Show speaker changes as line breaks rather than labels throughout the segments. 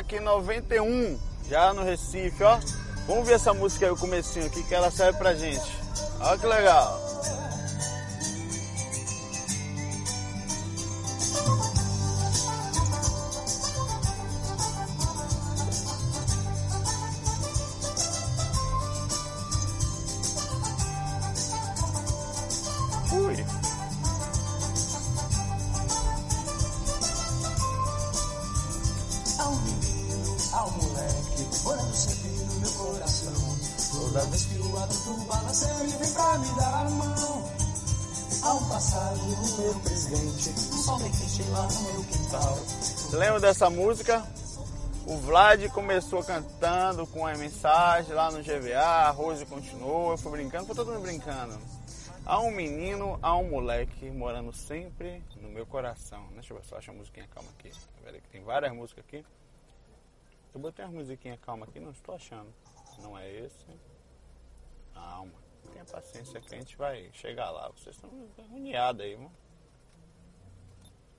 FAC 91, já no Recife, ó. Vamos ver essa música aí, o comecinho aqui, que ela serve pra gente. Olha que legal.
Passado, o meu quente lá no meu quintal.
Lembra dessa música? O Vlad começou cantando com a mensagem lá no GVA, a Rose continuou, eu fui brincando, foi todo mundo brincando. Há um menino, há um moleque morando sempre no meu coração. Deixa eu eu acho a musiquinha calma aqui. Que tem várias músicas aqui. Eu botei uma musiquinha calma aqui, não estou achando. Não é esse. Calma. Tenha paciência que a gente vai chegar lá. Vocês estão agoniados aí, mano.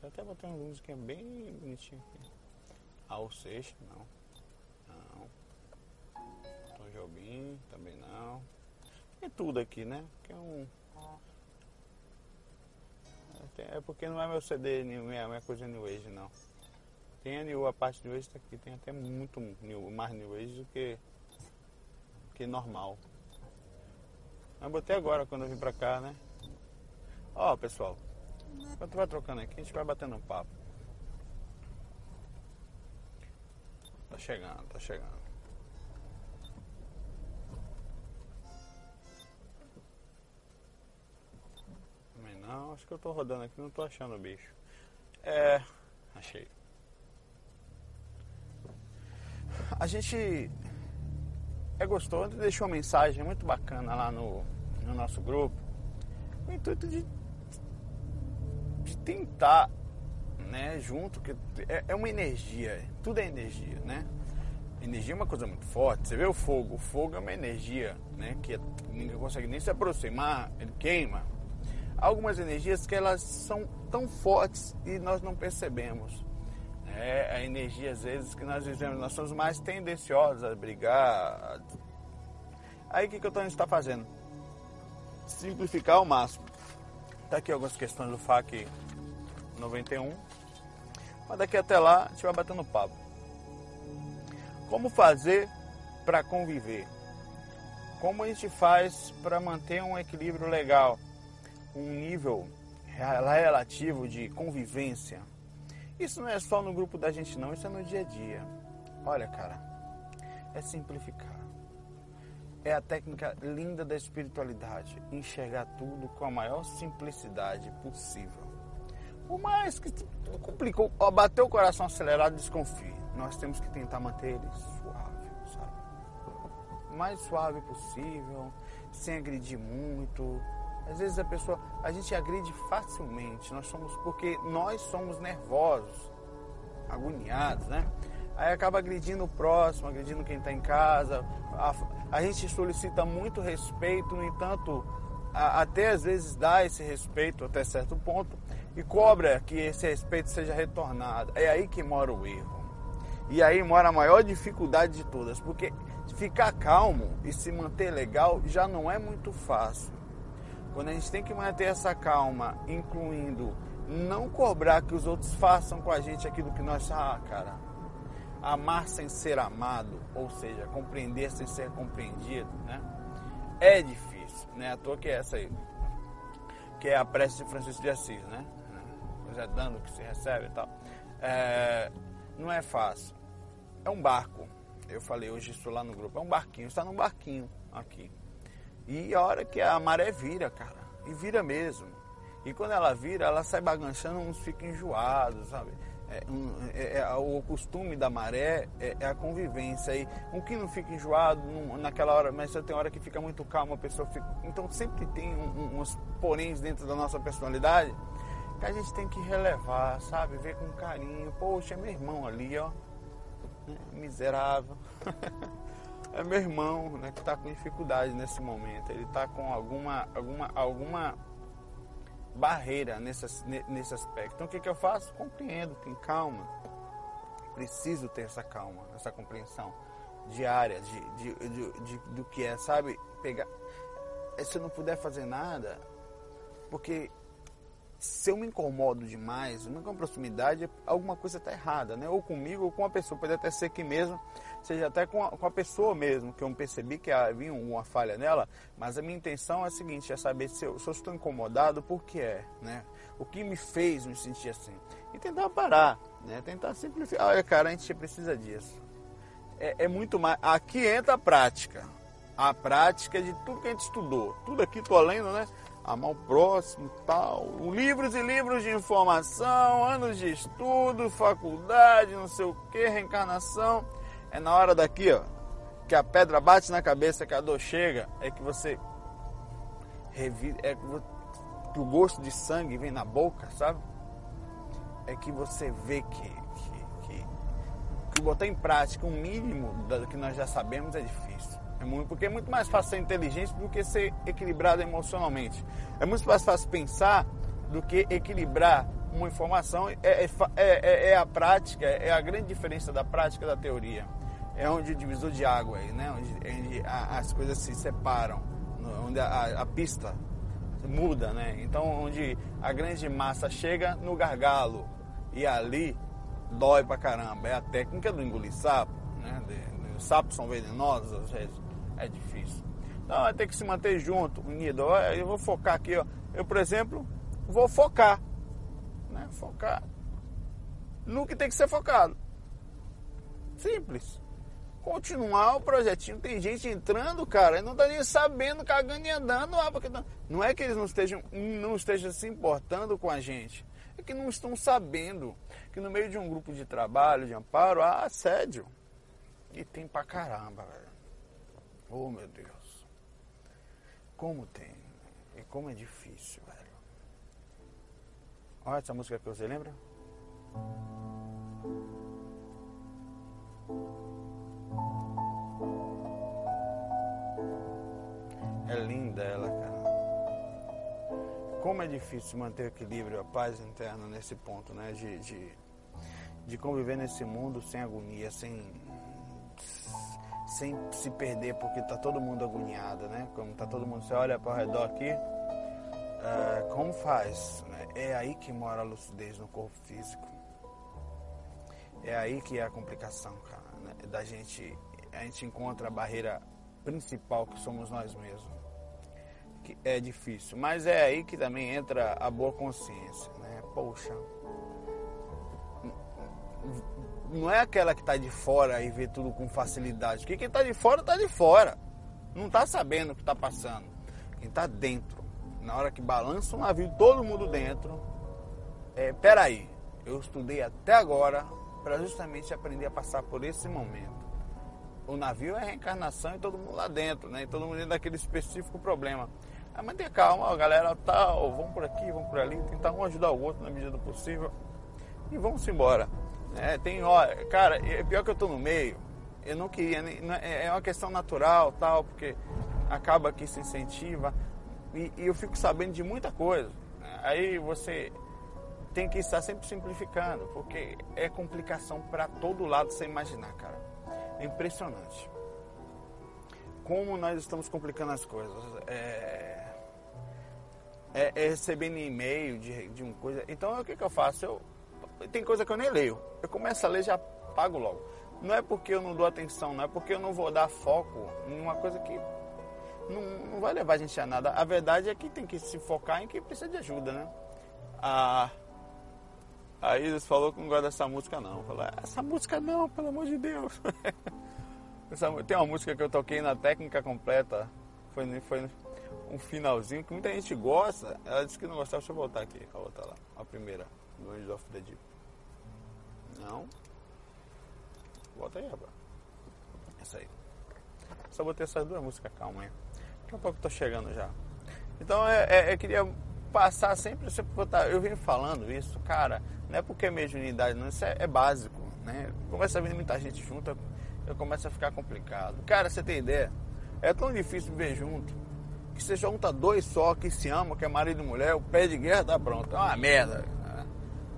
Eu até botei uma musiquinha bem bonitinha aqui. Raul Seixas, não. Não. Tom Jobim, também não. Tem tudo aqui, né? Que é um. É porque não é meu CD, minha, minha coisa New Age, não. Tem a New, a parte New Age tá aqui, tem até muito new, mais New Age do que, que normal. Mas botei agora quando eu vim pra cá, né? Ó, pessoal, enquanto vai trocando aqui, a gente vai batendo um papo. Tá chegando, tá chegando. Também não, acho que eu tô rodando aqui, não tô achando o bicho. É. Achei. A gente é gostoso, deixou uma mensagem muito bacana lá no, no nosso grupo. O intuito de, de tentar, né, junto, que é, é uma energia, tudo é energia, né? Energia é uma coisa muito forte. Você vê o fogo, o fogo é uma energia, né, que ninguém consegue nem se aproximar, ele queima. Algumas energias que elas são tão fortes e nós não percebemos. É a energia, às vezes, que nós vivemos. Nós somos mais tendenciosos a brigar. Aí o que, que eu estou fazendo? Simplificar ao máximo. Tá aqui algumas questões do FAC 91. Mas daqui até lá, a gente vai batendo papo. Como fazer para conviver? Como a gente faz para manter um equilíbrio legal? Um nível relativo de convivência? Isso não é só no grupo da gente não, isso é no dia a dia. Olha, cara, é simplificar. É a técnica linda da espiritualidade, enxergar tudo com a maior simplicidade possível. Por mais que complicou, bateu o coração acelerado, desconfie. Nós temos que tentar manter ele suave, sabe? O mais suave possível, sem agredir muito, às vezes a pessoa, a gente agride facilmente, nós somos porque nós somos nervosos, agoniados, né? Aí acaba agredindo o próximo, agredindo quem está em casa. A, a, gente solicita muito respeito, no entanto, a, até às vezes dá esse respeito até certo ponto e cobra que esse respeito seja retornado. É aí que mora o erro. E aí mora a maior dificuldade de todas, porque ficar calmo e se manter legal já não é muito fácil. Quando a gente tem que manter essa calma, incluindo não cobrar que os outros façam com a gente aquilo que nós, ah, cara, amar sem ser amado, ou seja, compreender sem ser compreendido, né? É difícil, né? À toa que é essa aí, que é a prece de Francisco de Assis, né? mas é dando que se recebe e tal. É, não é fácil. É um barco. Eu falei hoje isso lá no grupo. É um barquinho. Está num barquinho aqui. E a hora que a maré vira, cara. E vira mesmo. E quando ela vira, ela sai bagunçando, uns ficam enjoados, sabe? É, um, é, é, o costume da maré é, é, a convivência. E um que não fica enjoado naquela hora, mas tem hora que fica muito calmo, a pessoa fica. Então sempre tem um, uns poréns dentro da nossa personalidade que a gente tem que relevar, sabe? Ver com carinho. Poxa, é meu irmão ali, ó. Miserável. é meu irmão, né, que está com dificuldade nesse momento. Ele está com alguma, alguma, alguma barreira nesse, nesse aspecto. Então o que, que eu faço? Compreendo, tenho calma. Preciso ter essa calma, essa compreensão diária de, de, de, de, do que é, sabe? Pegar. Se eu não puder fazer nada, porque se eu me incomodo demais, com proximidade, alguma coisa está errada, né? Ou comigo ou com a pessoa. Pode até ser que mesmo, seja até com a, com a pessoa mesmo, que eu percebi que havia uma falha nela, mas a minha intenção é a seguinte, é saber se eu, se eu estou incomodado, por que é, né? O que me fez me sentir assim? E tentar parar, né? Tentar simplificar. Olha, cara, a gente precisa disso. É, é muito mais... Aqui entra a prática. A prática de tudo que a gente estudou. Tudo aqui, tô lendo, né? amar o próximo, tal. Livros e livros de informação, anos de estudo, faculdade, não sei o que, reencarnação. É na hora daqui, ó, que a pedra bate na cabeça, que a dor chega, é que você revi é que o gosto de sangue vem na boca, sabe? É que você vê que, que, que, que botar em prática um mínimo do que nós já sabemos é difícil. É muito, porque é muito mais fácil ser inteligente do que ser equilibrado emocionalmente. É muito mais fácil pensar do que equilibrar uma informação. É, é, é, é a prática, é a grande diferença da prática da teoria. É onde o divisor de água, né? onde, onde a, as coisas se separam, onde a, a pista muda. Né? Então, onde a grande massa chega no gargalo e ali dói pra caramba. É a técnica do engolir sapo. Né? De, os sapos são venenosos às vezes é difícil. Então vai ter que se manter junto, unido. Eu vou focar aqui, ó. Eu, por exemplo, vou focar. Né? Focar no que tem que ser focado. Simples. Continuar o projetinho. Tem gente entrando, cara, e não tá nem sabendo, cagando e andando lá. Porque não, não é que eles não estejam, não estejam se importando com a gente. É que não estão sabendo que no meio de um grupo de trabalho, de amparo, há assédio. E tem pra caramba, velho. Oh meu Deus. Como tem. E como é difícil, velho. Olha essa música que você lembra? É linda ela, cara. Como é difícil manter o equilíbrio, a paz interna nesse ponto, né? De, de, de conviver nesse mundo sem agonia, sem sem se perder, porque tá todo mundo agoniado, né? Como tá todo mundo, você olha para o redor aqui, uh, como faz? É aí que mora a lucidez no corpo físico. É aí que é a complicação, cara. Né? Da gente, a gente encontra a barreira principal que somos nós mesmos. Que é difícil, mas é aí que também entra a boa consciência, né? Poxa, não é aquela que está de fora e vê tudo com facilidade. Porque quem está de fora está de fora. Não está sabendo o que está passando. Quem está dentro, na hora que balança um navio, todo mundo dentro. É, peraí, eu estudei até agora para justamente aprender a passar por esse momento. O navio é reencarnação e todo mundo lá dentro, né? E todo mundo dentro daquele específico problema. Ah, mas tenha calma, galera, tal, tá, vamos por aqui, vamos por ali, tentar um ajudar o outro na medida do possível. E vamos embora. É, tem hora, cara, é pior que eu tô no meio. Eu não queria, é, é uma questão natural, tal, porque acaba que se incentiva. E, e eu fico sabendo de muita coisa. Aí você tem que estar sempre simplificando, porque é complicação para todo lado você imaginar, cara. É impressionante. Como nós estamos complicando as coisas. É, é, é recebendo e-mail de, de uma coisa. Então o que, que eu faço? Eu tem coisa que eu nem leio. Eu começo a ler já pago logo. Não é porque eu não dou atenção, não é porque eu não vou dar foco em uma coisa que não, não vai levar a gente a nada. A verdade é que tem que se focar em quem precisa de ajuda, né? Ah, Aí eles falou que não gosta dessa música não. Falou, essa música não, pelo amor de Deus. essa, tem uma música que eu toquei na técnica completa. Foi, foi um finalzinho que muita gente gosta. Ela disse que não gostava. Deixa eu voltar aqui. A outra lá. A primeira. No Angels of the Deep. Não. Volta aí, rapaz. Essa aí. Só botei essas duas músicas, calma aí. Daqui a pouco eu tô chegando já. Então é, é, eu queria passar sempre, sempre botar. Eu venho falando isso, cara, não é porque é mediunidade, não, isso é, é básico, né? Começa a vir muita gente junto, eu começo a ficar complicado. Cara, você tem ideia? É tão difícil viver junto que você junta dois só que se amam, que é marido e mulher, o pé de guerra tá pronto. É uma merda.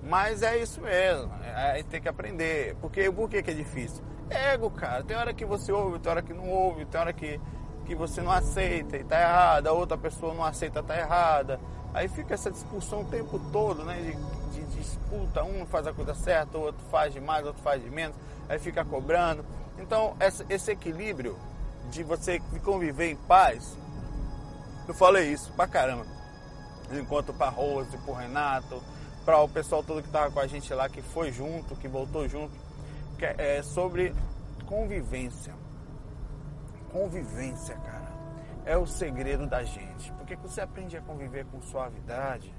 Mas é isso mesmo. Aí tem que aprender. Porque por que, que é difícil? É ego, cara. Tem hora que você ouve, tem hora que não ouve, tem hora que, que você não aceita e tá errada, a outra pessoa não aceita, tá errada. Aí fica essa discussão o tempo todo, né? De, de, de disputa, um faz a coisa certa, o outro faz de mais, o outro faz de menos, aí fica cobrando. Então, esse equilíbrio de você conviver em paz, eu falei isso pra caramba. Enquanto pra Rose, pro Renato, para o pessoal todo que tava com a gente lá, que foi junto, que voltou junto, que é sobre convivência. Convivência, cara, é o segredo da gente. Porque você aprende a conviver com suavidade,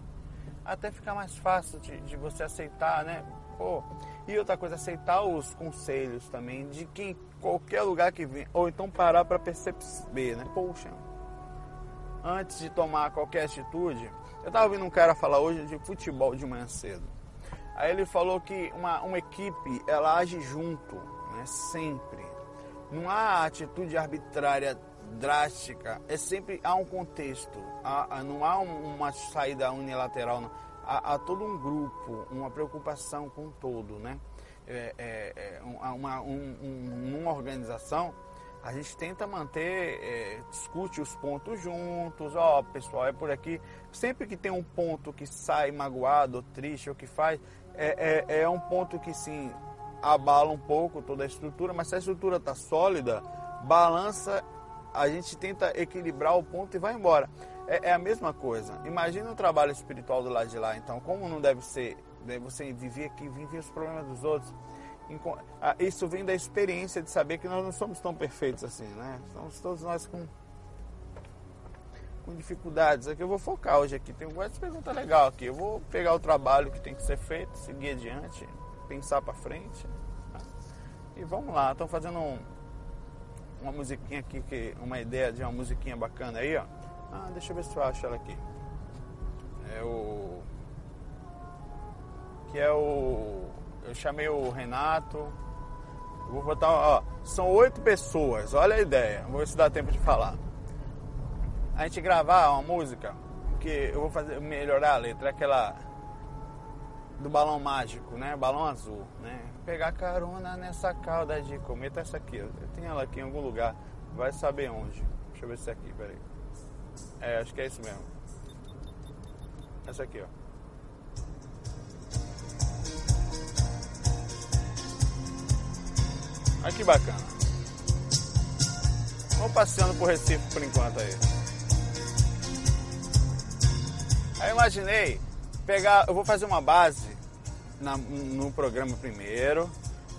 até fica mais fácil de, de você aceitar, né? Pô, e outra coisa, aceitar os conselhos também de quem qualquer lugar que vem, ou então parar para perceber, né? Poxa, antes de tomar qualquer atitude, eu estava ouvindo um cara falar hoje de futebol de manhã cedo. Aí ele falou que uma, uma equipe ela age junto, né? Sempre. Não há atitude arbitrária drástica, é sempre há um contexto, há, não há uma saída unilateral, não. Há, há todo um grupo, uma preocupação com todo, né? É, é, é uma, um, um, uma organização a gente tenta manter, é, discute os pontos juntos, ó, pessoal, é por aqui. Sempre que tem um ponto que sai magoado, ou triste, ou que faz, é, é, é um ponto que sim abala um pouco toda a estrutura, mas se a estrutura está sólida, balança, a gente tenta equilibrar o ponto e vai embora. É, é, a mesma coisa. Imagina o trabalho espiritual do lado de lá, então, como não deve ser, né, você viver aqui, viver os problemas dos outros isso vem da experiência de saber que nós não somos tão perfeitos assim, né? Estamos todos nós com, com dificuldades. Aqui eu vou focar hoje aqui. Tem uma pergunta legal aqui. Eu vou pegar o trabalho que tem que ser feito, seguir adiante, pensar para frente. Né? E vamos lá. Estão fazendo um, uma musiquinha aqui, que, uma ideia de uma musiquinha bacana aí, ó. Ah, deixa eu ver se eu acho ela aqui. É o. Que é o eu chamei o Renato. Vou botar, ó, são oito pessoas, olha a ideia. Vou ver se dá tempo de falar. A gente gravar uma música, que eu vou fazer melhorar a letra, aquela do balão mágico, né? Balão azul, né? Pegar carona nessa cauda de cometa essa aqui. Eu tenho ela aqui em algum lugar. Vai saber onde. Deixa eu ver se é aqui, peraí. É, acho que é isso mesmo. Essa aqui, ó. Olha que bacana. Vamos passeando por Recife por enquanto aí. Aí eu imaginei pegar, eu vou fazer uma base na, no programa primeiro.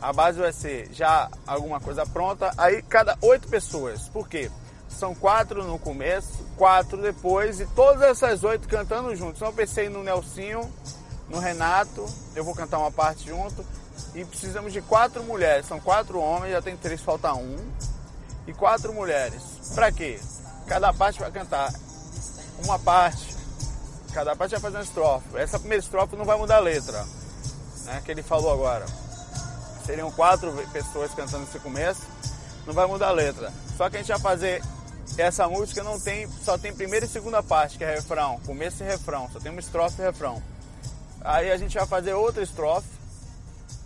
A base vai ser já alguma coisa pronta. Aí cada oito pessoas. Por quê? São quatro no começo, quatro depois e todas essas oito cantando juntos. Então eu pensei no Nelsinho, no Renato, eu vou cantar uma parte junto e precisamos de quatro mulheres. São quatro homens, já tem três, falta um. E quatro mulheres. Para quê? Cada parte vai cantar uma parte. Cada parte vai fazer uma estrofe. Essa primeira estrofe não vai mudar a letra, né? Que ele falou agora. Seriam quatro pessoas cantando esse começo, não vai mudar a letra. Só que a gente vai fazer essa música não tem, só tem primeira e segunda parte, que é refrão, começo e refrão, só tem uma estrofe e refrão. Aí a gente vai fazer outra estrofe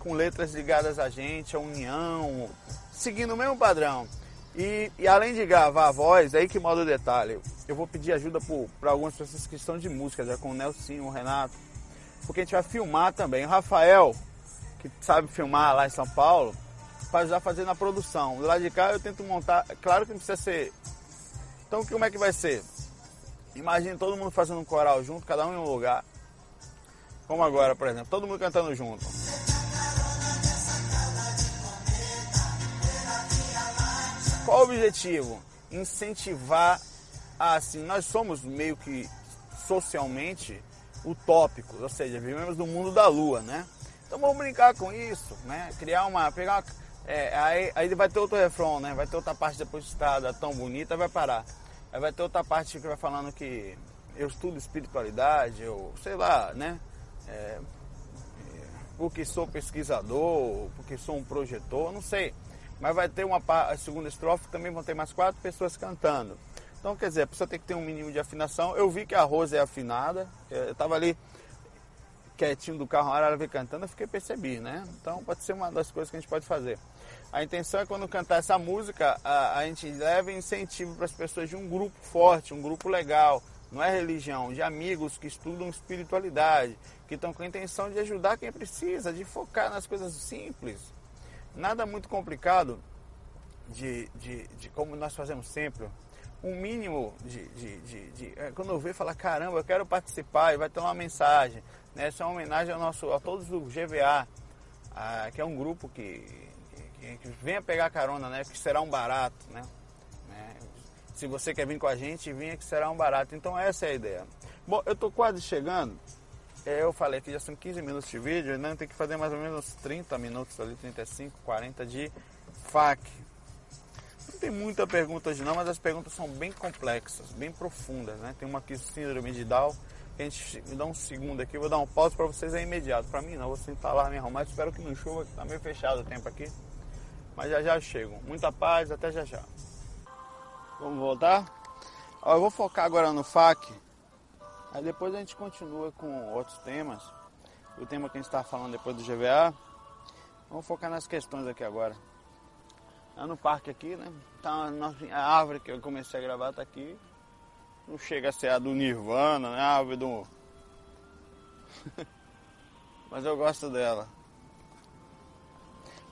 com letras ligadas a gente, a união, seguindo o mesmo padrão. E, e, além de gravar a voz, aí que modo o detalhe, eu vou pedir ajuda para algumas pessoas que estão de música, já com o Nelson, o Renato, porque a gente vai filmar também. O Rafael, que sabe filmar lá em São Paulo, para ajudar a fazer na produção. Do lado de cá eu tento montar, claro que não precisa ser. Então como é que vai ser? Imagine todo mundo fazendo um coral junto, cada um em um lugar. Como agora, por exemplo, todo mundo cantando junto. Qual o objetivo? Incentivar assim, nós somos meio que socialmente utópicos, ou seja, vivemos no mundo da lua, né? Então vamos brincar com isso, né? Criar uma. Pegar uma, é, aí, aí vai ter outro refrão, né? Vai ter outra parte depois de estrada tão bonita, vai parar. Aí vai ter outra parte que vai falando que eu estudo espiritualidade, eu sei lá, né? É, é porque sou pesquisador, porque sou um projetor, não sei. Mas vai ter uma segunda estrofe, também vão ter mais quatro pessoas cantando. Então, quer dizer, a pessoa tem que ter um mínimo de afinação. Eu vi que a Rosa é afinada, eu estava ali quietinho do carro, ela veio cantando, eu fiquei percebi, né? Então pode ser uma das coisas que a gente pode fazer. A intenção é quando cantar essa música, a, a gente leva incentivo para as pessoas de um grupo forte, um grupo legal, não é religião, de amigos que estudam espiritualidade, que estão com a intenção de ajudar quem precisa, de focar nas coisas simples. Nada muito complicado de, de, de como nós fazemos sempre um mínimo de, de, de, de é, quando eu ver falar caramba eu quero participar e vai ter uma mensagem né? essa é uma homenagem ao nosso a todos do GVA a, que é um grupo que, que, que, venha pegar carona né que será um barato né? né? se você quer vir com a gente venha que será um barato então essa é a ideia bom eu tô quase chegando eu falei que já são 15 minutos de vídeo, né? tem que fazer mais ou menos 30 minutos ali, 35, 40 de FAQ, tem muita pergunta hoje não, mas as perguntas são bem complexas, bem profundas, né? Tem uma aqui, síndrome de Down, que a gente me dá um segundo aqui, vou dar um pause para vocês é imediato. Para mim não, vou sentar lá me arrumar, espero que não chova, que tá meio fechado o tempo aqui. Mas já já chego. Muita paz, até já já. Vamos voltar? Ó, eu vou focar agora no FAQ, aí depois a gente continua com outros temas. O tema que a gente está falando depois do GVA. Vamos focar nas questões aqui agora. É no parque aqui, né? Tá a árvore que eu comecei a gravar tá aqui. Não chega a ser a do Nirvana, né? A árvore do. Mas eu gosto dela.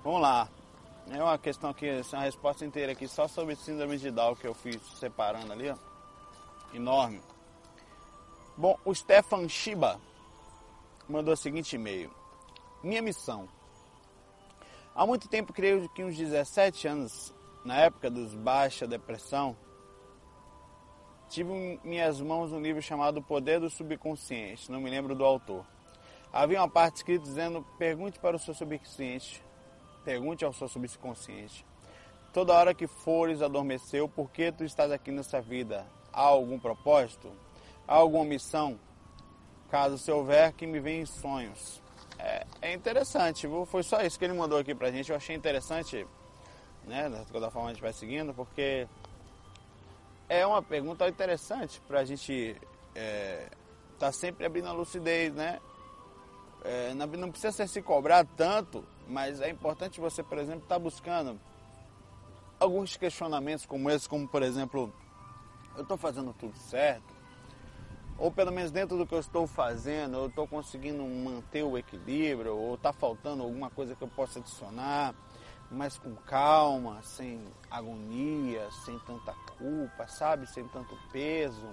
Vamos lá. É uma questão aqui, é uma resposta inteira aqui só sobre síndrome de Down que eu fiz separando ali, ó. Enorme. Bom, o Stefan Shiba mandou o seguinte e-mail. Minha missão Há muito tempo, creio que uns 17 anos, na época dos Baixa Depressão, tive em minhas mãos um livro chamado Poder do Subconsciente, não me lembro do autor. Havia uma parte escrita dizendo: pergunte para o seu subconsciente, pergunte ao seu subconsciente. Toda hora que fores adormeceu, por que tu estás aqui nessa vida? Há algum propósito? Alguma missão? Caso se houver, que me venha em sonhos. É, é interessante, viu? foi só isso que ele mandou aqui pra gente. Eu achei interessante, né? Da toda forma a gente vai seguindo, porque é uma pergunta interessante pra gente é, tá sempre abrindo a lucidez, né? É, não precisa ser se cobrar tanto, mas é importante você, por exemplo, estar tá buscando alguns questionamentos como esse, como por exemplo, eu estou fazendo tudo certo? Ou pelo menos dentro do que eu estou fazendo, eu estou conseguindo manter o equilíbrio, ou está faltando alguma coisa que eu possa adicionar, mas com calma, sem agonia, sem tanta culpa, sabe? Sem tanto peso.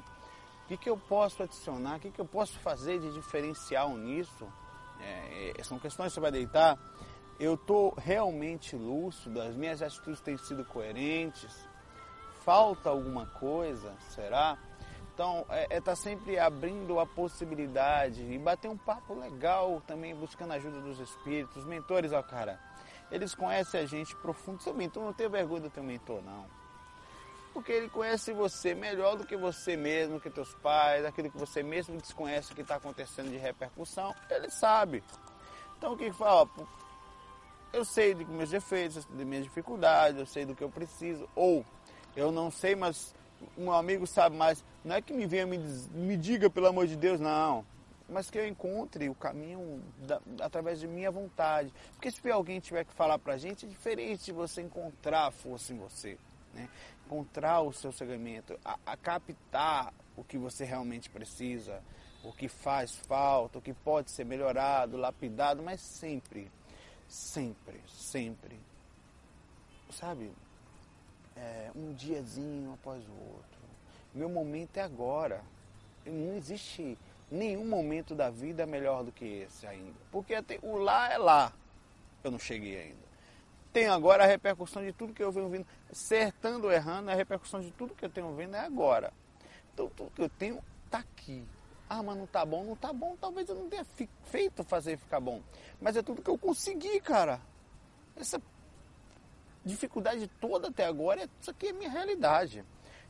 O que, que eu posso adicionar? O que, que eu posso fazer de diferencial nisso? É, é são questões que você vai deitar. Eu estou realmente lúcido, as minhas atitudes têm sido coerentes. Falta alguma coisa? Será? Então, é, é tá sempre abrindo a possibilidade e bater um papo legal também, buscando a ajuda dos espíritos, os mentores, ó, cara. Eles conhecem a gente profundo. Seu mentor não tem vergonha do teu mentor, não. Porque ele conhece você melhor do que você mesmo, que teus pais, aquilo que você mesmo desconhece que está acontecendo de repercussão, ele sabe. Então o que fala? Eu sei de meus defeitos, de minhas dificuldades, eu sei do que eu preciso. Ou eu não sei, mas um amigo sabe mais. Não é que me venha me, me diga, pelo amor de Deus, não. Mas que eu encontre o caminho da, através de minha vontade. Porque se alguém tiver que falar pra gente, é diferente de você encontrar a força em você. Né? Encontrar o seu segmento, a, a captar o que você realmente precisa, o que faz falta, o que pode ser melhorado, lapidado, mas sempre, sempre, sempre, sabe, é, um diazinho após o outro. Meu momento é agora. Não existe nenhum momento da vida melhor do que esse ainda. Porque o lá é lá. Eu não cheguei ainda. Tem agora a repercussão de tudo que eu venho vindo. Acertando errando, a repercussão de tudo que eu tenho vendo é agora. Então tudo que eu tenho está aqui. Ah, mas não tá bom, não tá bom. Talvez eu não tenha feito fazer ficar bom. Mas é tudo que eu consegui, cara. Essa dificuldade toda até agora, isso aqui é minha realidade.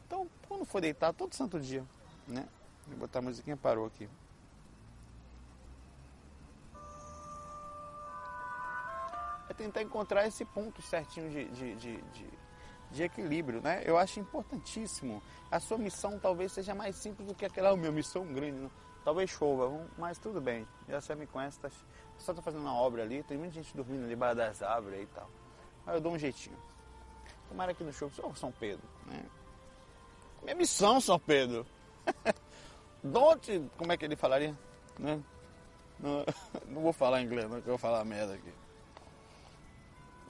Então, quando for deitar, todo santo dia, né? Vou botar a musiquinha, parou aqui. É tentar encontrar esse ponto certinho de, de, de, de, de equilíbrio, né? Eu acho importantíssimo. A sua missão talvez seja mais simples do que aquela, oh, minha missão grande. Não. Talvez chova, mas tudo bem. Já você me conhece, tá, só tá fazendo uma obra ali, tem muita gente dormindo ali debaixo das árvores e tal. Aí eu dou um jeitinho. Tomara que no show, oh, São Pedro, né? Minha missão, São Pedro. Don't, como é que ele falaria? Né? Não, não, vou falar inglês, não, que eu vou falar merda aqui.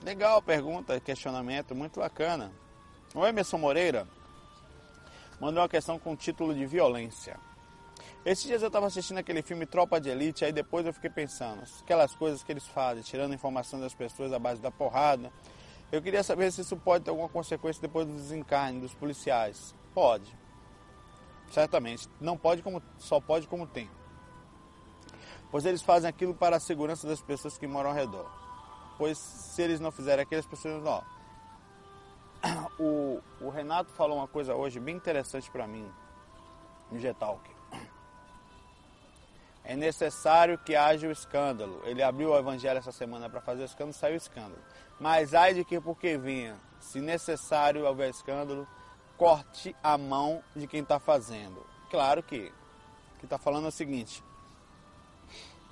Legal pergunta, questionamento, muito bacana. O Emerson Moreira mandou uma questão com título de violência. Esses dias eu estava assistindo aquele filme Tropa de Elite, aí depois eu fiquei pensando, aquelas coisas que eles fazem, tirando informação das pessoas à base da porrada. Eu queria saber se isso pode ter alguma consequência depois do desencarne dos policiais. Pode. Certamente. Não pode como só pode como tem. Pois eles fazem aquilo para a segurança das pessoas que moram ao redor. Pois se eles não fizerem aquilo, as pessoas não. O, o Renato falou uma coisa hoje bem interessante para mim no Getalk. É necessário que haja o escândalo. Ele abriu o evangelho essa semana para fazer o escândalo, saiu o escândalo. Mas ai de que porque vinha, se necessário houver escândalo, corte a mão de quem está fazendo. Claro que que está falando é o seguinte,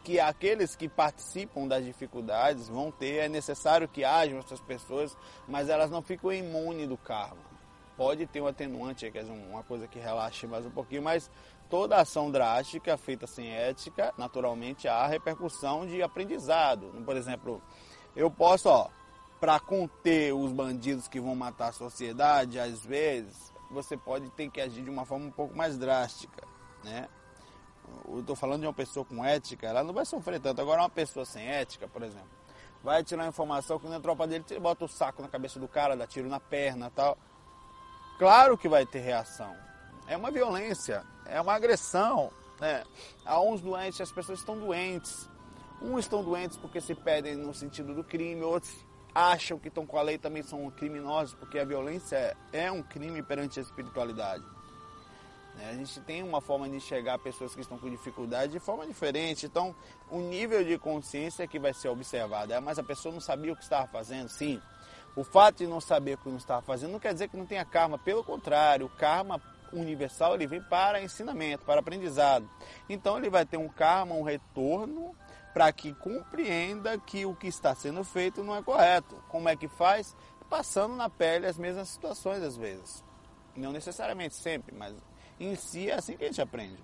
que aqueles que participam das dificuldades vão ter, é necessário que hajam essas pessoas, mas elas não ficam imunes do karma. Pode ter um atenuante, que é uma coisa que relaxe mais um pouquinho, mas toda ação drástica feita sem ética, naturalmente há repercussão de aprendizado. Por exemplo, eu posso, ó, para conter os bandidos que vão matar a sociedade, às vezes, você pode ter que agir de uma forma um pouco mais drástica, né? Eu estou falando de uma pessoa com ética, ela não vai sofrer tanto. Agora, uma pessoa sem ética, por exemplo, vai tirar informação que na tropa dele bota o saco na cabeça do cara, dá tiro na perna tal. Claro que vai ter reação. É uma violência, é uma agressão. Né? Há uns doentes, as pessoas estão doentes. Uns estão doentes porque se pedem no sentido do crime, outros acham que estão com a lei também são criminosos, porque a violência é um crime perante a espiritualidade. Né? A gente tem uma forma de enxergar pessoas que estão com dificuldade de forma diferente. Então, o nível de consciência que vai ser observado. É, mas a pessoa não sabia o que estava fazendo? Sim. O fato de não saber o que não estava fazendo não quer dizer que não tenha karma. Pelo contrário, o karma universal ele vem para ensinamento, para aprendizado. Então, ele vai ter um karma, um retorno para que compreenda que o que está sendo feito não é correto. Como é que faz? Passando na pele as mesmas situações às vezes. Não necessariamente sempre, mas em si é assim que a gente aprende.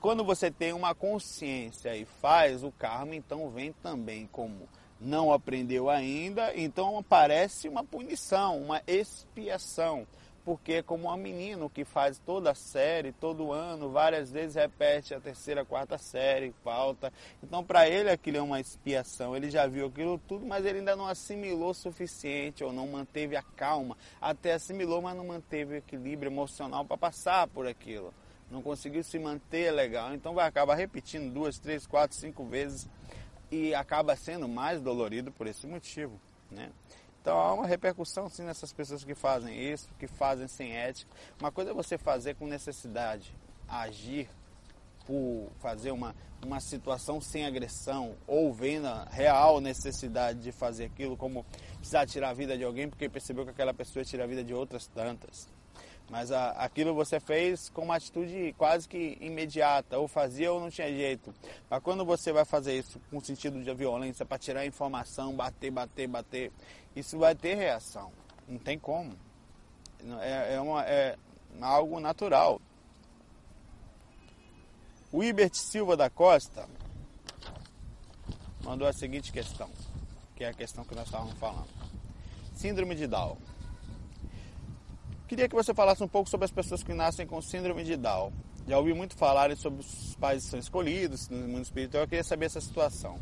Quando você tem uma consciência e faz o karma, então vem também como não aprendeu ainda, então aparece uma punição, uma expiação porque é como um menino que faz toda a série, todo ano, várias vezes repete a terceira, quarta série, falta. Então, para ele aquilo é uma expiação. Ele já viu aquilo tudo, mas ele ainda não assimilou o suficiente ou não manteve a calma. Até assimilou, mas não manteve o equilíbrio emocional para passar por aquilo. Não conseguiu se manter legal. Então, vai acabar repetindo duas, três, quatro, cinco vezes e acaba sendo mais dolorido por esse motivo, né? Então há uma repercussão sim nessas pessoas que fazem isso, que fazem sem ética. Uma coisa é você fazer com necessidade, agir por fazer uma, uma situação sem agressão, ou vendo a real necessidade de fazer aquilo, como precisar tirar a vida de alguém porque percebeu que aquela pessoa tira a vida de outras tantas. Mas a, aquilo você fez com uma atitude quase que imediata, ou fazia ou não tinha jeito. Mas quando você vai fazer isso com sentido de violência, para tirar informação, bater, bater, bater, isso vai ter reação. Não tem como. É, é, uma, é algo natural. O Ibert Silva da Costa mandou a seguinte questão, que é a questão que nós estávamos falando. Síndrome de Down. Queria que você falasse um pouco sobre as pessoas que nascem com síndrome de Down. Já ouvi muito falar sobre os pais que são escolhidos no mundo espiritual. Eu queria saber essa situação.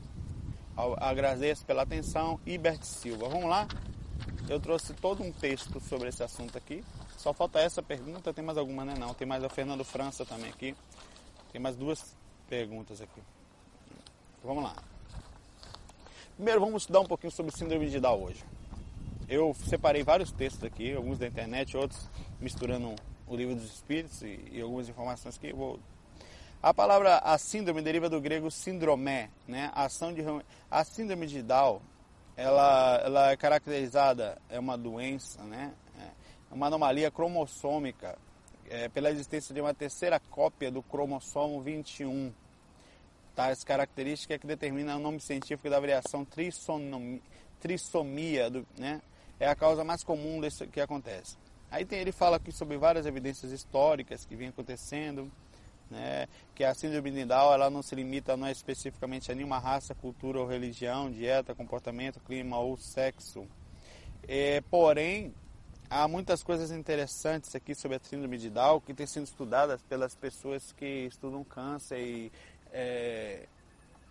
Agradeço pela atenção. Ibert Silva. Vamos lá? Eu trouxe todo um texto sobre esse assunto aqui. Só falta essa pergunta. Tem mais alguma, né? Não. Tem mais a Fernando França também aqui. Tem mais duas perguntas aqui. Vamos lá. Primeiro, vamos estudar um pouquinho sobre síndrome de Down hoje. Eu separei vários textos aqui, alguns da internet, outros misturando o livro dos espíritos e, e algumas informações que eu vou a palavra a síndrome deriva do grego síndrome, né? A ação de a síndrome de Down, ela, ela é caracterizada é uma doença, né? É uma anomalia cromossômica é, pela existência de uma terceira cópia do cromossomo 21. Tais características é que determina o nome científico da variação trissomia, do, né? É a causa mais comum desse que acontece. Aí tem, ele fala aqui sobre várias evidências históricas que vêm acontecendo né, que a síndrome de Down ela não se limita não é especificamente a nenhuma raça, cultura ou religião, dieta, comportamento, clima ou sexo. É, porém, há muitas coisas interessantes aqui sobre a síndrome de Down que têm sido estudadas pelas pessoas que estudam câncer e é,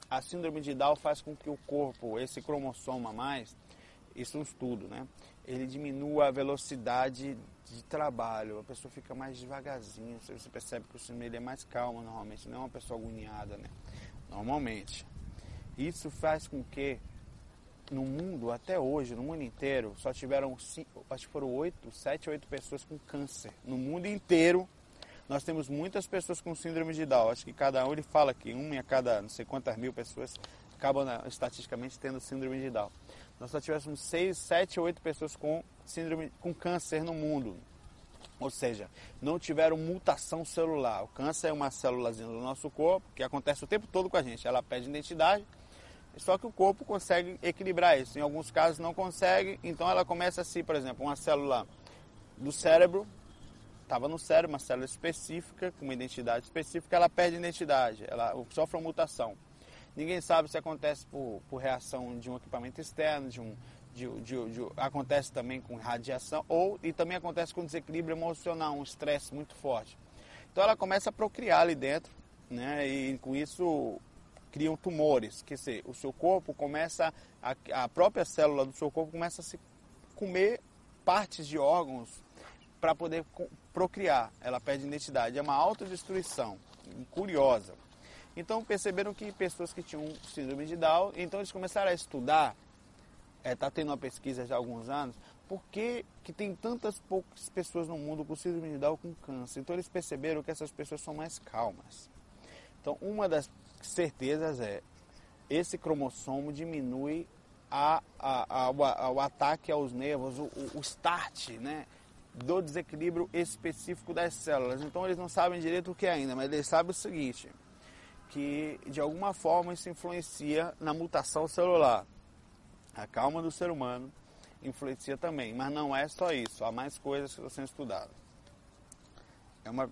a síndrome de Down faz com que o corpo, esse cromossoma mais, isso é um estudo, né? Ele diminua a velocidade de trabalho, a pessoa fica mais devagarzinho, você percebe que o cinema é mais calmo normalmente, não é uma pessoa agoniada, né? Normalmente. Isso faz com que no mundo, até hoje, no mundo inteiro, só tiveram, cinco, acho que foram oito, sete, oito pessoas com câncer. No mundo inteiro, nós temos muitas pessoas com síndrome de Down. Acho que cada um, ele fala que uma em cada não sei quantas mil pessoas acabam estatisticamente tendo síndrome de Down nós só tivéssemos 6, 7 ou 8 pessoas com síndrome com câncer no mundo. Ou seja, não tiveram mutação celular. O câncer é uma célulazinha do nosso corpo que acontece o tempo todo com a gente. Ela perde identidade, só que o corpo consegue equilibrar isso. Em alguns casos não consegue, então ela começa assim, por exemplo, uma célula do cérebro, estava no cérebro, uma célula específica, com uma identidade específica, ela perde identidade, ela sofre uma mutação. Ninguém sabe se acontece por, por reação de um equipamento externo, de um, de, de, de, acontece também com radiação, ou e também acontece com desequilíbrio emocional, um estresse muito forte. Então ela começa a procriar ali dentro, né? E com isso criam tumores, que se o seu corpo começa a, a própria célula do seu corpo começa a se comer partes de órgãos para poder procriar. Ela perde identidade, é uma autodestruição curiosa. Então perceberam que pessoas que tinham síndrome de Down, então eles começaram a estudar, está é, tá tendo uma pesquisa já há alguns anos, por que, que tem tantas poucas pessoas no mundo com síndrome de Down com câncer? Então eles perceberam que essas pessoas são mais calmas. Então uma das certezas é, esse cromossomo diminui a, a, a, o ataque aos nervos, o, o start, né? do desequilíbrio específico das células. Então eles não sabem direito o que é ainda, mas eles sabem o seguinte: que de alguma forma isso influencia na mutação celular. A calma do ser humano influencia também, mas não é só isso, há mais coisas que estão sendo estudadas. É uma...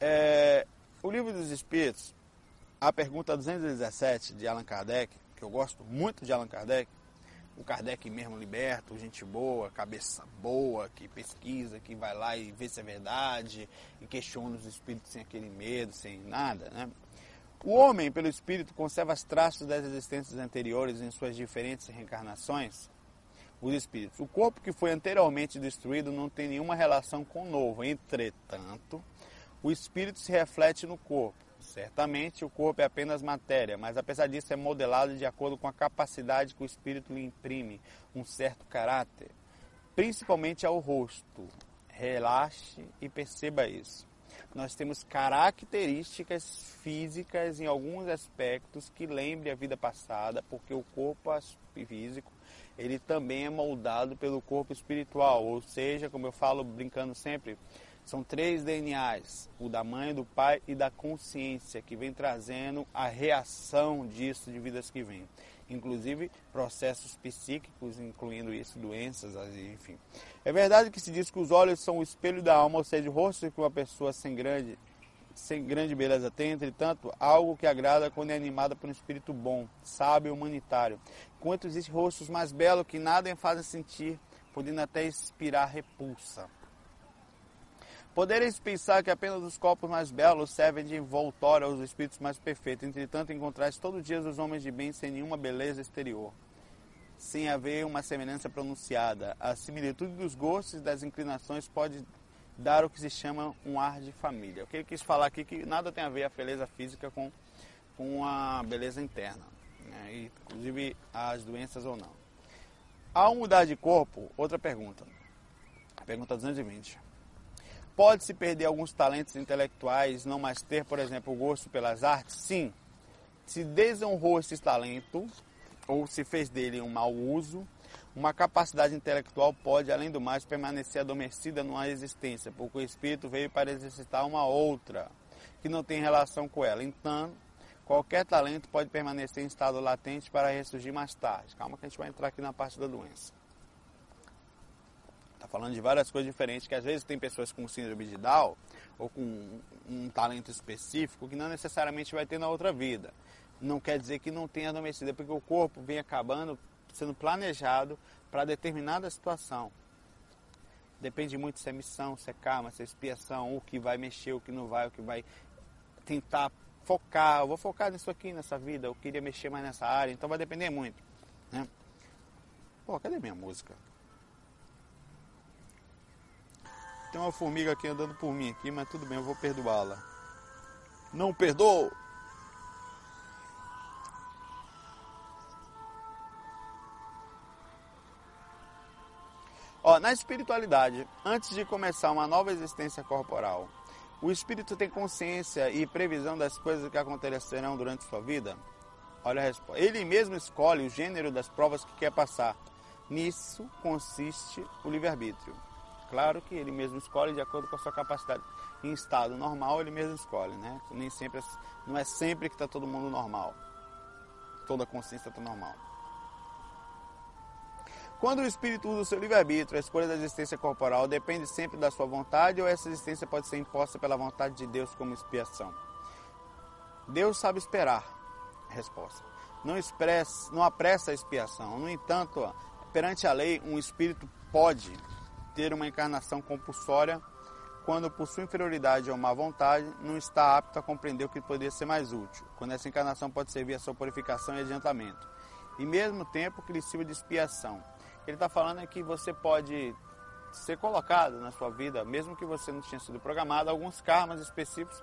É... O livro dos Espíritos, a pergunta 217 de Allan Kardec, que eu gosto muito de Allan Kardec, o Kardec mesmo liberto, gente boa, cabeça boa, que pesquisa, que vai lá e vê se é verdade, e questiona os espíritos sem aquele medo, sem nada, né? O homem, pelo espírito, conserva os traços das existências anteriores em suas diferentes reencarnações. Os espíritos. O corpo que foi anteriormente destruído não tem nenhuma relação com o novo. Entretanto, o espírito se reflete no corpo Certamente o corpo é apenas matéria, mas apesar disso é modelado de acordo com a capacidade que o espírito lhe imprime um certo caráter, principalmente ao rosto. Relaxe e perceba isso. Nós temos características físicas em alguns aspectos que lembrem a vida passada, porque o corpo físico ele também é moldado pelo corpo espiritual, ou seja, como eu falo brincando sempre, são três DNAs, o da mãe, do pai e da consciência, que vem trazendo a reação disso de vidas que vêm. Inclusive processos psíquicos, incluindo isso, doenças, enfim. É verdade que se diz que os olhos são o espelho da alma, ou seja, o rosto que uma pessoa sem grande, sem grande beleza tem, entretanto, algo que agrada quando é animada por um espírito bom, sábio e humanitário. Enquanto existem rostos mais belos que nada fazem sentir, podendo até inspirar repulsa. Podereis pensar que apenas os corpos mais belos servem de envoltório aos espíritos mais perfeitos. Entretanto, encontrais todo dia os homens de bem sem nenhuma beleza exterior, sem haver uma semelhança pronunciada. A similitude dos gostos e das inclinações pode dar o que se chama um ar de família. O que ele quis falar aqui é que nada tem a ver a beleza física com, com a beleza interna, né? inclusive as doenças ou não. Ao mudar de corpo, outra pergunta. Pergunta 220. Pode-se perder alguns talentos intelectuais, não mais ter, por exemplo, o gosto pelas artes? Sim. Se desonrou esse talento, ou se fez dele um mau uso, uma capacidade intelectual pode, além do mais, permanecer adormecida numa existência, porque o espírito veio para exercitar uma outra, que não tem relação com ela. Então, qualquer talento pode permanecer em estado latente para ressurgir mais tarde. Calma que a gente vai entrar aqui na parte da doença. Falando de várias coisas diferentes, que às vezes tem pessoas com síndrome de Down ou com um, um talento específico que não necessariamente vai ter na outra vida. Não quer dizer que não tenha adormecida, porque o corpo vem acabando sendo planejado para determinada situação. Depende muito se é missão, se é karma, se é expiação, o que vai mexer, o que não vai, o que vai tentar focar. Eu vou focar nisso aqui, nessa vida, eu queria mexer mais nessa área, então vai depender muito. Né? Pô, cadê minha música? Tem uma formiga aqui andando por mim aqui, mas tudo bem, eu vou perdoá-la. Não perdoo! Ó, na espiritualidade, antes de começar uma nova existência corporal, o espírito tem consciência e previsão das coisas que acontecerão durante sua vida? Olha a resposta. Ele mesmo escolhe o gênero das provas que quer passar. Nisso consiste o livre-arbítrio. Claro que ele mesmo escolhe de acordo com a sua capacidade. Em estado normal, ele mesmo escolhe, né? Nem sempre, é, não é sempre que está todo mundo normal. Toda a consciência está normal. Quando o espírito usa o seu livre-arbítrio, a escolha da existência corporal depende sempre da sua vontade ou essa existência pode ser imposta pela vontade de Deus como expiação? Deus sabe esperar. Resposta. Não, expressa, não apressa a expiação. No entanto, perante a lei, um espírito pode ter uma encarnação compulsória quando, por sua inferioridade ou má vontade, não está apto a compreender o que poderia ser mais útil, quando essa encarnação pode servir a sua purificação e adiantamento, e mesmo tempo que lhe sirva de expiação. Ele está falando é que você pode ser colocado na sua vida, mesmo que você não tenha sido programado, alguns karmas específicos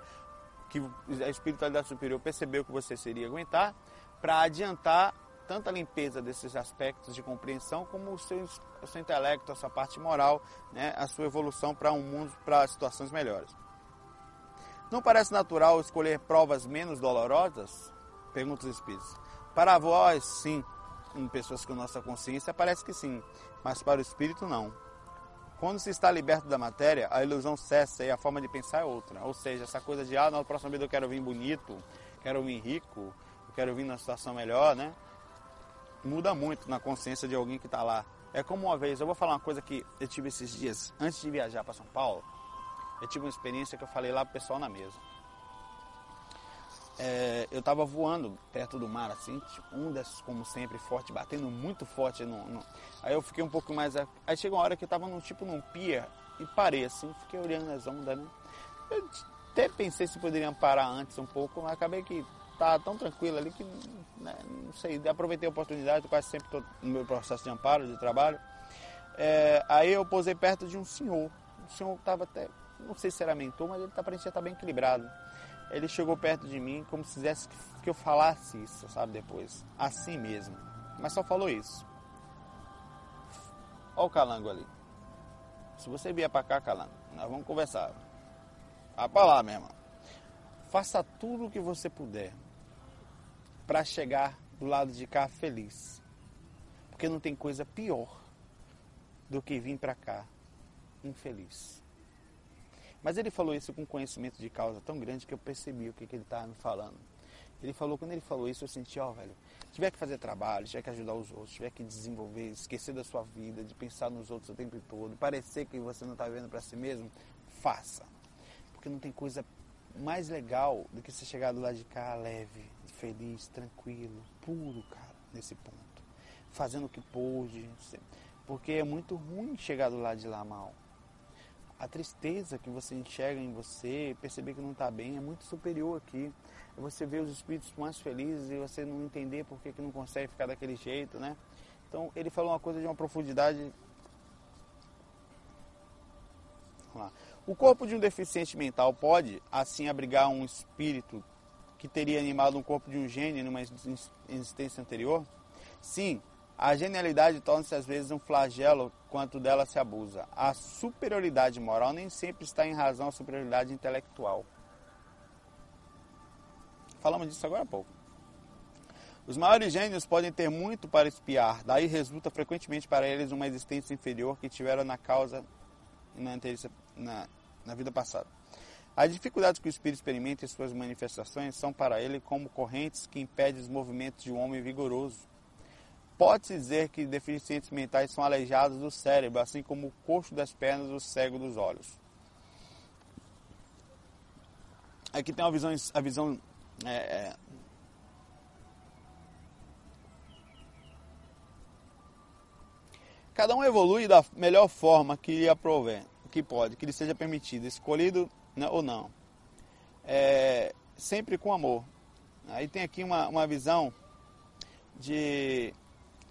que a espiritualidade superior percebeu que você seria aguentar, para adiantar tanto a limpeza desses aspectos de compreensão como o seu, o seu intelecto, a sua parte moral, né, a sua evolução para um mundo, para situações melhores. Não parece natural escolher provas menos dolorosas? Pergunta os espíritos. Para vós, sim. Em pessoas com nossa consciência, parece que sim. Mas para o espírito, não. Quando se está liberto da matéria, a ilusão cessa e a forma de pensar é outra. Ou seja, essa coisa de, ah, na próxima vida eu quero vir bonito, quero vir rico, eu quero vir numa situação melhor, né? Muda muito na consciência de alguém que está lá. É como uma vez, eu vou falar uma coisa que eu tive esses dias, antes de viajar para São Paulo, eu tive uma experiência que eu falei lá pro pessoal na mesa. É, eu estava voando perto do mar, assim, tipo, ondas como sempre, forte, batendo muito forte. No, no... Aí eu fiquei um pouco mais. Aí chegou uma hora que eu estava num tipo num pier e parei assim, fiquei olhando as ondas, né? Eu até pensei se poderiam parar antes um pouco, mas acabei que tá tão tranquilo ali que, né, não sei, aproveitei a oportunidade, quase sempre estou no meu processo de amparo, de trabalho. É, aí eu posei perto de um senhor. O senhor estava até, não sei se era mentor, mas ele tá, parecia estar tá bem equilibrado. Ele chegou perto de mim como se quisesse que eu falasse isso, sabe, depois. Assim mesmo. Mas só falou isso. Olha o calango ali. Se você vier para cá, calango, nós vamos conversar. Vá para lá, meu irmão. Faça tudo o que você puder para chegar do lado de cá feliz. Porque não tem coisa pior do que vir para cá infeliz. Mas ele falou isso com conhecimento de causa tão grande que eu percebi o que, que ele estava me falando. Ele falou, quando ele falou isso, eu senti, ó, oh, velho, tiver que fazer trabalho, tiver que ajudar os outros, tiver que desenvolver, esquecer da sua vida, de pensar nos outros o tempo todo, parecer que você não está vivendo para si mesmo, faça. Porque não tem coisa mais legal do que você chegar do lado de cá leve, feliz, tranquilo, puro, cara, nesse ponto. Fazendo o que pôde. Porque é muito ruim chegar do lado de lá mal. a tristeza que você enxerga em você, perceber que não está bem, é muito superior aqui. Você ver os espíritos mais felizes e você não entender por que, que não consegue ficar daquele jeito, né? Então ele falou uma coisa de uma profundidade. O corpo de um deficiente mental pode, assim, abrigar um espírito que teria animado um corpo de um gênio numa existência anterior? Sim, a genialidade torna-se às vezes um flagelo quanto dela se abusa. A superioridade moral nem sempre está em razão à superioridade intelectual. Falamos disso agora há pouco. Os maiores gênios podem ter muito para espiar, daí resulta frequentemente para eles uma existência inferior que tiveram na causa na, na, na vida passada. As dificuldades que o espírito experimenta em suas manifestações são para ele como correntes que impedem os movimentos de um homem vigoroso Pode-se dizer que deficientes mentais são aleijados do cérebro, assim como o coxo das pernas e o cego dos olhos. Aqui tem uma visão, a visão é, é, Cada um evolui da melhor forma que lhe aprover, que pode, que lhe seja permitido, escolhido ou não. É, sempre com amor. Aí tem aqui uma, uma visão de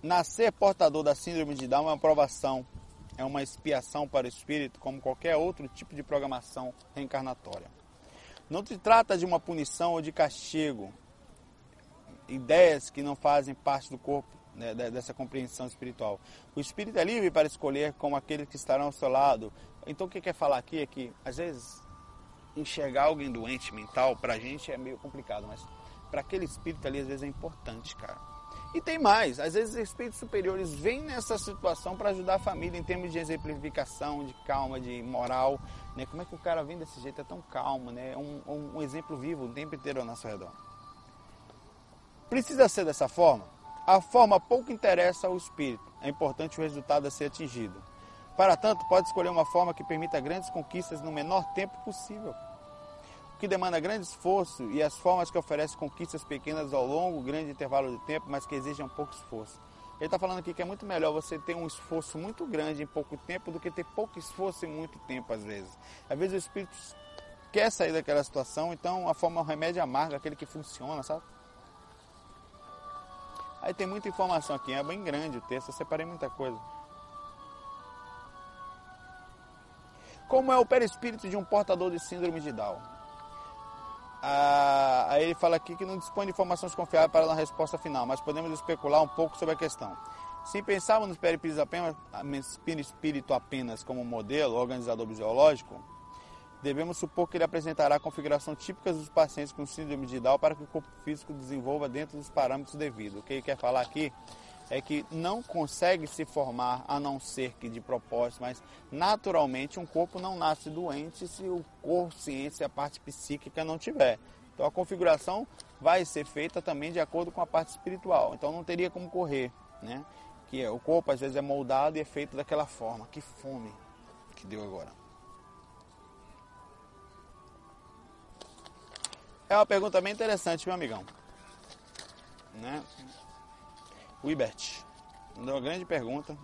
Nascer portador da síndrome de Down é uma provação, é uma expiação para o espírito, como qualquer outro tipo de programação reencarnatória. Não se trata de uma punição ou de castigo, ideias que não fazem parte do corpo né, dessa compreensão espiritual. O espírito é livre para escolher como aqueles que estarão ao seu lado. Então o que quer falar aqui é que, às vezes, enxergar alguém doente mental, para a gente é meio complicado, mas para aquele espírito ali, às vezes, é importante, cara. E tem mais, às vezes espíritos superiores vêm nessa situação para ajudar a família em termos de exemplificação, de calma, de moral. Né? Como é que o cara vem desse jeito, é tão calmo, né? Um, um, um exemplo vivo o tempo inteiro ao nosso redor. Precisa ser dessa forma? A forma pouco interessa ao espírito, é importante o resultado a ser atingido. Para tanto, pode escolher uma forma que permita grandes conquistas no menor tempo possível que demanda grande esforço e as formas que oferecem conquistas pequenas ao longo, grande intervalo de tempo, mas que exigem pouco esforço. Ele está falando aqui que é muito melhor você ter um esforço muito grande em pouco tempo do que ter pouco esforço em muito tempo, às vezes. Às vezes o espírito quer sair daquela situação, então a forma é um remédio amargo, aquele que funciona, sabe? Aí tem muita informação aqui, é bem grande o texto, eu separei muita coisa. Como é o perispírito de um portador de síndrome de Down? Ah, aí ele fala aqui que não dispõe de informações confiáveis para dar resposta final, mas podemos especular um pouco sobre a questão. Se pensarmos nos perispíritos apenas, apenas como modelo, organizador biológico, devemos supor que ele apresentará a configuração típica dos pacientes com síndrome de Down para que o corpo físico desenvolva dentro dos parâmetros devidos. O que ele quer falar aqui é que não consegue se formar a não ser que de propósito, mas naturalmente um corpo não nasce doente se o consciência, a parte psíquica não tiver. Então a configuração vai ser feita também de acordo com a parte espiritual. Então não teria como correr, né? Que é, o corpo às vezes é moldado e é feito daquela forma. Que fome que deu agora. É uma pergunta bem interessante, meu amigão. Né? O Ibert. Uma grande pergunta.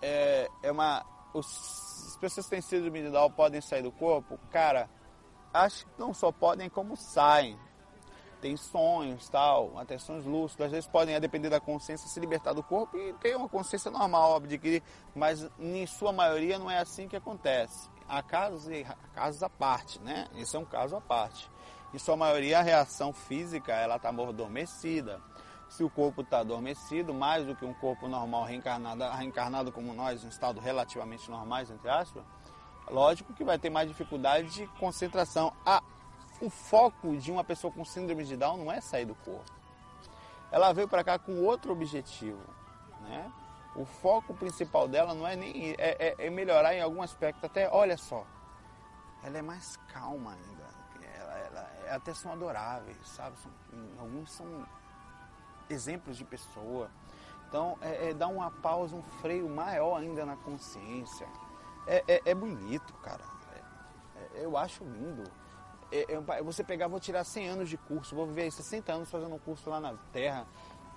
É, é uma. Os, as pessoas que têm síndrome de Down podem sair do corpo? Cara, acho que não só podem, como saem. Tem sonhos, tal, atenções lúcidas, às vezes podem, a depender da consciência, se libertar do corpo e ter uma consciência normal, adquirir, mas em sua maioria não é assim que acontece. Há casos, casos à parte, né? Isso é um caso à parte. Em sua maioria, a reação física ela está adormecida se o corpo está adormecido, mais do que um corpo normal reencarnado, reencarnado como nós, em estado relativamente normais, entre aspas, lógico que vai ter mais dificuldade de concentração. Ah, o foco de uma pessoa com síndrome de Down não é sair do corpo. Ela veio para cá com outro objetivo, né? O foco principal dela não é nem é, é, é, melhorar em algum aspecto. Até, olha só, ela é mais calma ainda. Ela, ela, até são adoráveis, sabe? São, alguns são exemplos de pessoa. Então, é, é dar uma pausa, um freio maior ainda na consciência. É, é, é bonito, cara. É, é, eu acho lindo. É, você pegar, vou tirar 100 anos de curso, vou viver 60 anos fazendo um curso lá na Terra,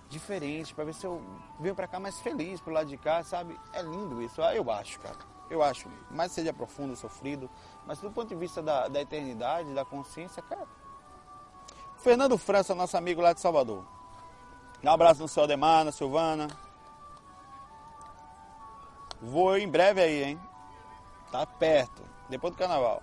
diferente, para ver se eu venho para cá mais feliz pro lado de cá, sabe? É lindo isso, eu acho, cara. Eu acho. Mais seja profundo, sofrido. Mas do ponto de vista da, da eternidade, da consciência, cara. Fernando França, nosso amigo lá de Salvador. Um abraço no seu Ademar, na Silvana. Vou em breve aí, hein? Tá perto, depois do carnaval.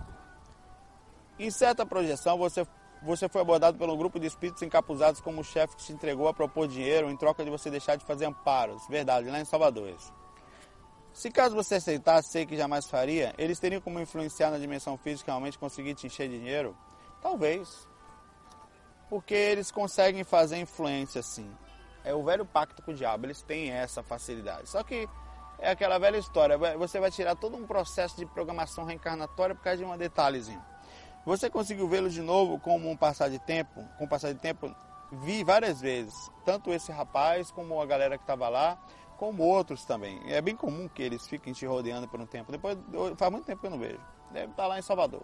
Em certa projeção, você, você foi abordado um grupo de espíritos encapuzados como o chefe que te entregou a propor dinheiro em troca de você deixar de fazer amparos. Verdade, lá em Salvador. Isso. Se caso você aceitasse, sei que jamais faria, eles teriam como influenciar na dimensão física realmente conseguir te encher de dinheiro? Talvez. Porque eles conseguem fazer influência assim. É o velho pacto com o diabo, eles têm essa facilidade. Só que é aquela velha história, você vai tirar todo um processo de programação reencarnatória por causa de um detalhezinho. Você conseguiu vê-lo de novo como um passar de tempo? Com o passar de tempo, vi várias vezes, tanto esse rapaz como a galera que estava lá, como outros também. É bem comum que eles fiquem te rodeando por um tempo. Depois, faz muito tempo que eu não vejo. Deve estar lá em Salvador.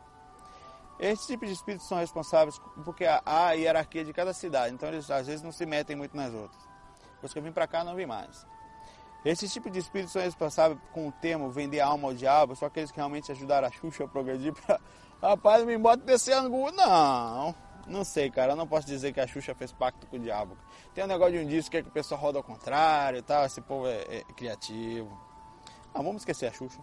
Esses tipos de espíritos são responsáveis porque há a hierarquia de cada cidade, então eles às vezes não se metem muito nas outras. Depois que eu vim para cá, não vi mais. Esses tipos de espíritos são responsáveis com o termo vender alma ao diabo, só aqueles que realmente ajudaram a Xuxa a progredir para. Rapaz, me bota desse ângulo. Não, não sei, cara. Eu não posso dizer que a Xuxa fez pacto com o diabo. Tem um negócio de um disco que, é que o pessoal roda ao contrário e tal. Esse povo é, é criativo. Ah, vamos esquecer a Xuxa.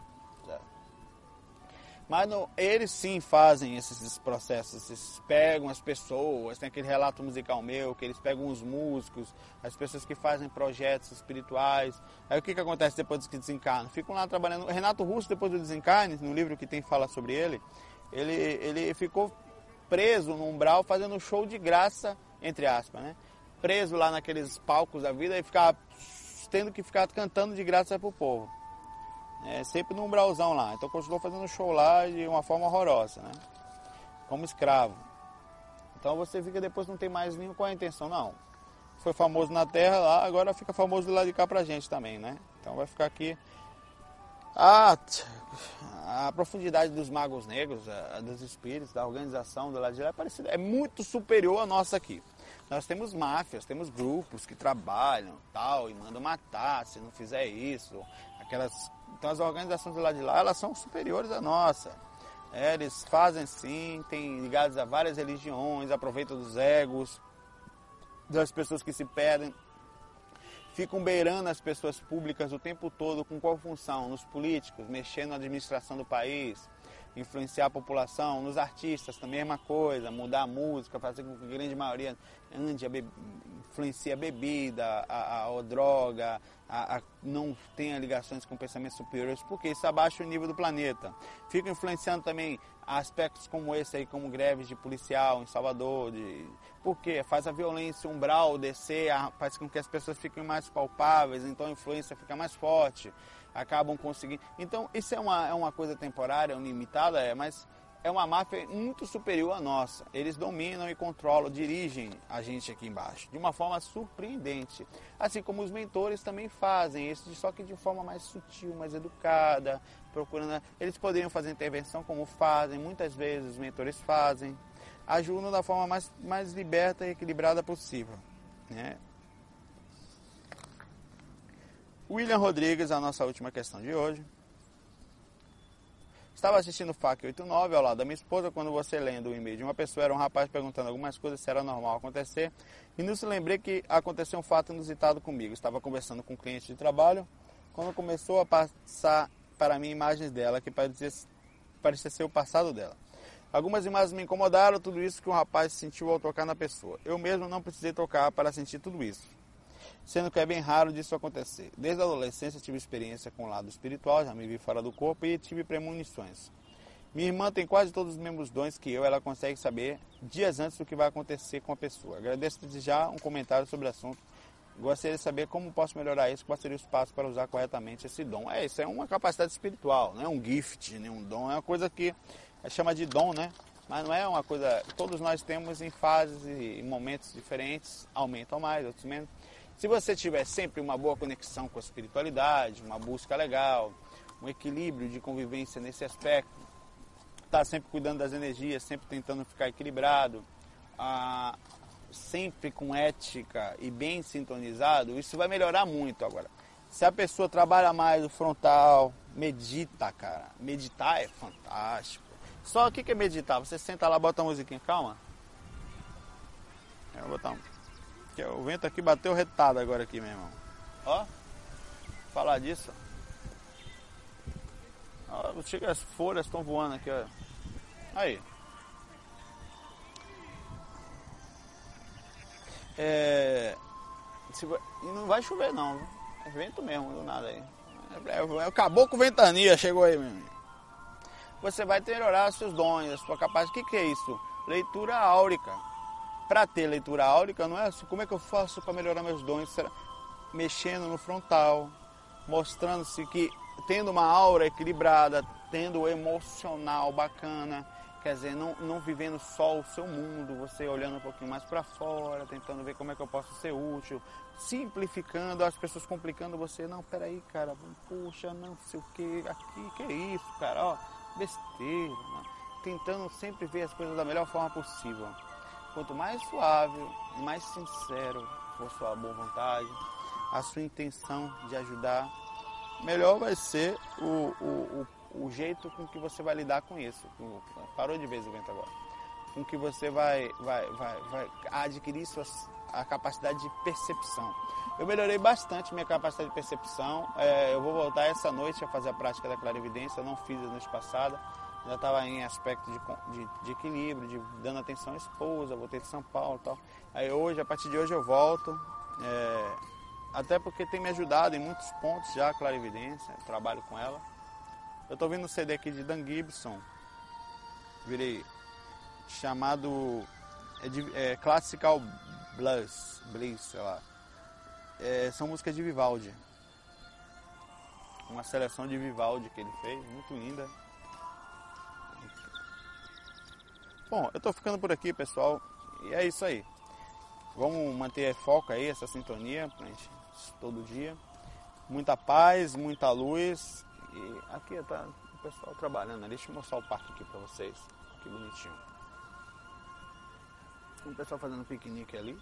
Mas eles sim fazem esses, esses, processos, eles pegam as pessoas, tem aquele relato musical meu, que eles pegam os músicos, as pessoas que fazem projetos espirituais. Aí o que, que acontece depois que desencarnam? Ficam lá trabalhando. Renato Russo, depois do desencarne, no livro que tem fala sobre ele, ele, ele ficou preso no umbral fazendo show de graça, entre aspas, né? Preso lá naqueles palcos da vida e ficava tendo que ficar cantando de graça para o povo é, sempre no umbralzão lá. Então continuou fazendo show lá de uma forma horrorosa, né? Como escravo. Então você fica depois não tem mais nenhum com a intenção, não. Foi famoso na terra lá, agora fica famoso do lado de cá pra gente também, né? Então vai ficar aqui. Ah, a profundidade dos magos negros, a, dos espíritos, da organização do lado de lá é parecida, é muito superior à nossa aqui. Nós temos máfias, temos grupos que trabalham tal e mandam matar se não fizer isso. Aquelas então as organizações lado de lá, elas são superiores à nossa. É, eles fazem sim, têm ligados a várias religiões, aproveitam dos egos, das pessoas que se perdem, ficam beirando as pessoas públicas o tempo todo com qual função? Nos políticos, mexendo na administração do país, influenciar a população, nos artistas é a mesma coisa, mudar a música, fazer com que a grande maioria ande, a be influencia a bebida, a, a, a droga, a, a, não tenha ligações com pensamentos superiores, porque isso abaixa o nível do planeta. Fica influenciando também aspectos como esse aí, como greves de policial em Salvador, de, porque faz a violência umbral descer, faz com que as pessoas fiquem mais palpáveis, então a influência fica mais forte, acabam conseguindo. Então isso é uma, é uma coisa temporária, limitada, é, mas é uma máfia muito superior à nossa. Eles dominam e controlam, dirigem a gente aqui embaixo de uma forma surpreendente. Assim como os mentores também fazem isso, só que de forma mais sutil, mais educada, procurando. Eles poderiam fazer intervenção como fazem, muitas vezes os mentores fazem, ajudam da forma mais, mais liberta e equilibrada possível. Né? William Rodrigues, a nossa última questão de hoje. Estava assistindo FAC 89 ao lado da minha esposa quando você lendo o e-mail de uma pessoa, era um rapaz perguntando algumas coisas se era normal acontecer. E não se lembrei que aconteceu um fato inusitado comigo. Estava conversando com um cliente de trabalho quando começou a passar para mim imagens dela que parecia, parecia ser o passado dela. Algumas imagens me incomodaram, tudo isso que um rapaz sentiu ao tocar na pessoa. Eu mesmo não precisei tocar para sentir tudo isso sendo que é bem raro disso acontecer. Desde a adolescência tive experiência com o lado espiritual, já me vi fora do corpo e tive premonições. Minha irmã tem quase todos os mesmos dons que eu, ela consegue saber dias antes do que vai acontecer com a pessoa. Agradeço desde já um comentário sobre o assunto. Gostaria de saber como posso melhorar isso, quais seriam os passos para usar corretamente esse dom. É, isso é uma capacidade espiritual, não é um gift, nem um dom, é uma coisa que chama de dom, né? Mas não é uma coisa. Todos nós temos em fases e momentos diferentes, aumentam mais, outros menos. Se você tiver sempre uma boa conexão com a espiritualidade, uma busca legal, um equilíbrio de convivência nesse aspecto, está sempre cuidando das energias, sempre tentando ficar equilibrado, ah, sempre com ética e bem sintonizado, isso vai melhorar muito agora. Se a pessoa trabalha mais o frontal, Medita, cara. Meditar é fantástico. Só o que, é meditar? Você senta lá, bota a musiquinha, calma. Eu vou botar um. Que o vento aqui bateu retado agora aqui, meu irmão. Ó. Falar disso. Ó, chega as folhas estão voando aqui, ó. Aí. É, se, não vai chover não, é vento mesmo, do nada aí. É, é, acabou com ventania, chegou aí mesmo. Você vai melhorar seus dons, a sua capacidade. O que, que é isso? Leitura áurica. Para ter leitura áurica, não é como é que eu faço para melhorar meus dons? Será? Mexendo no frontal, mostrando-se que tendo uma aura equilibrada, tendo o emocional bacana, Quer dizer, não, não vivendo só o seu mundo, você olhando um pouquinho mais para fora, tentando ver como é que eu posso ser útil, simplificando, as pessoas complicando você. Não, peraí, cara, puxa, não sei o que, aqui, que é isso, cara, ó, besteira. Né? Tentando sempre ver as coisas da melhor forma possível. Quanto mais suave, mais sincero for sua boa vontade, a sua intenção de ajudar, melhor vai ser o, o, o o jeito com que você vai lidar com isso. Parou de vez o vento agora. Com que você vai, vai, vai, vai adquirir suas, a capacidade de percepção. Eu melhorei bastante minha capacidade de percepção. É, eu vou voltar essa noite a fazer a prática da clarividência. Não fiz a noite passada. Já estava em aspecto de, de, de, equilíbrio, de dando atenção à esposa. Voltei de São Paulo e tal. Aí hoje, a partir de hoje, eu volto. É, até porque tem me ajudado em muitos pontos já a clarividência. Trabalho com ela. Eu tô vendo um CD aqui de Dan Gibson. Virei. Chamado. É, de, é Classical Blues. Blues, sei lá. É, são músicas de Vivaldi. Uma seleção de Vivaldi que ele fez, muito linda. Bom, eu tô ficando por aqui, pessoal. E é isso aí. Vamos manter foco aí, essa sintonia todo dia. Muita paz, muita luz e aqui está o pessoal trabalhando. Deixa eu mostrar o parque aqui para vocês. Que bonitinho. O pessoal fazendo piquenique ali.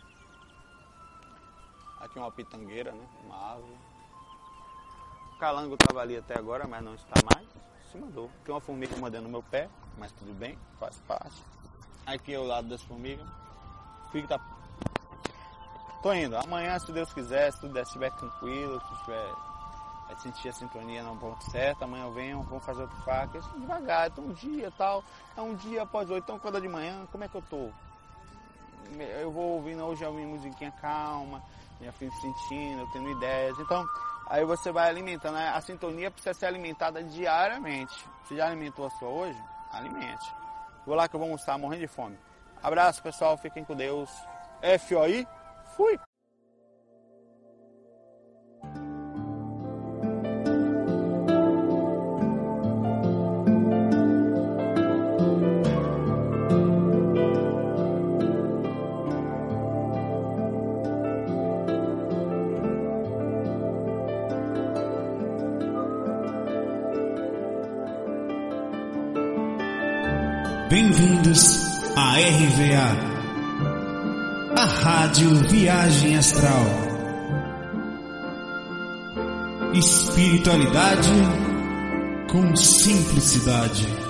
Aqui uma pitangueira, né? Uma árvore. O calango estava ali até agora, mas não está mais. Se mandou. Tem uma formiga mordendo meu pé, mas tudo bem, faz parte. Aqui é o lado das formigas. Filho tá. Tô indo. Amanhã, se Deus quiser, se tudo estiver tranquilo, se estiver vai sentir a sintonia no ponto certo, amanhã eu venho, vamos fazer outro faca, assim, devagar, então um dia tal, é um dia após outro, então quando é de manhã, como é que eu tô? Eu vou ouvindo hoje a minha musiquinha calma, minha filha sentindo, eu tendo ideias, então aí você vai alimentando, né? a sintonia precisa ser alimentada diariamente. Você já alimentou a sua hoje? Alimente. Vou lá que eu vou almoçar morrendo de fome. Abraço pessoal, fiquem com Deus. FOI, fui!
Viagem Astral. Espiritualidade com simplicidade.